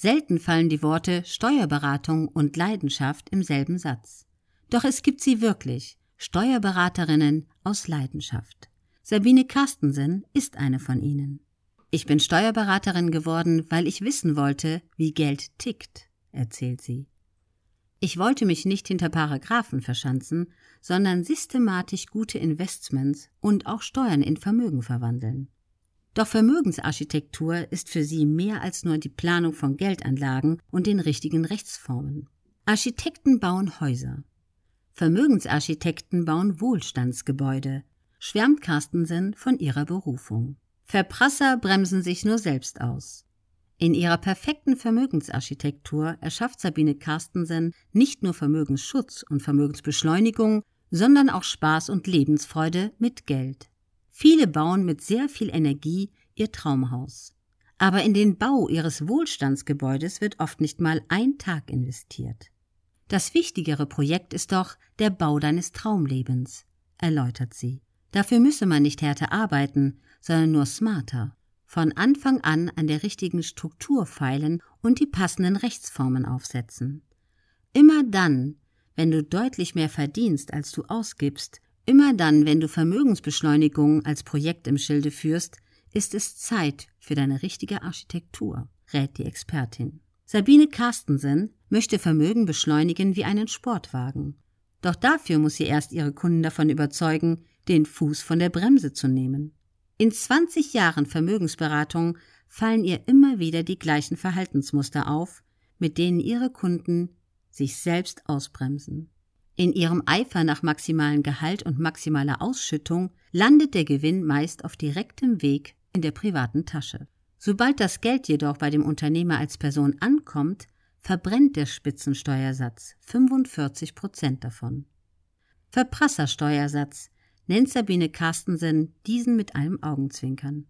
Selten fallen die Worte Steuerberatung und Leidenschaft im selben Satz. Doch es gibt sie wirklich, Steuerberaterinnen aus Leidenschaft. Sabine Carstensen ist eine von ihnen. Ich bin Steuerberaterin geworden, weil ich wissen wollte, wie Geld tickt, erzählt sie. Ich wollte mich nicht hinter Paragraphen verschanzen, sondern systematisch gute Investments und auch Steuern in Vermögen verwandeln. Doch Vermögensarchitektur ist für sie mehr als nur die Planung von Geldanlagen und den richtigen Rechtsformen. Architekten bauen Häuser. Vermögensarchitekten bauen Wohlstandsgebäude, schwärmt Carstensen von ihrer Berufung. Verprasser bremsen sich nur selbst aus. In ihrer perfekten Vermögensarchitektur erschafft Sabine Carstensen nicht nur Vermögensschutz und Vermögensbeschleunigung, sondern auch Spaß und Lebensfreude mit Geld. Viele bauen mit sehr viel Energie ihr Traumhaus. Aber in den Bau ihres Wohlstandsgebäudes wird oft nicht mal ein Tag investiert. Das wichtigere Projekt ist doch der Bau deines Traumlebens, erläutert sie. Dafür müsse man nicht härter arbeiten, sondern nur smarter. Von Anfang an an der richtigen Struktur feilen und die passenden Rechtsformen aufsetzen. Immer dann, wenn du deutlich mehr verdienst, als du ausgibst, Immer dann, wenn du Vermögensbeschleunigung als Projekt im Schilde führst, ist es Zeit für deine richtige Architektur, rät die Expertin. Sabine Carstensen möchte Vermögen beschleunigen wie einen Sportwagen. Doch dafür muss sie erst ihre Kunden davon überzeugen, den Fuß von der Bremse zu nehmen. In 20 Jahren Vermögensberatung fallen ihr immer wieder die gleichen Verhaltensmuster auf, mit denen ihre Kunden sich selbst ausbremsen. In ihrem Eifer nach maximalen Gehalt und maximaler Ausschüttung landet der Gewinn meist auf direktem Weg in der privaten Tasche. Sobald das Geld jedoch bei dem Unternehmer als Person ankommt, verbrennt der Spitzensteuersatz 45 Prozent davon. Verprassersteuersatz nennt Sabine Carstensen diesen mit einem Augenzwinkern.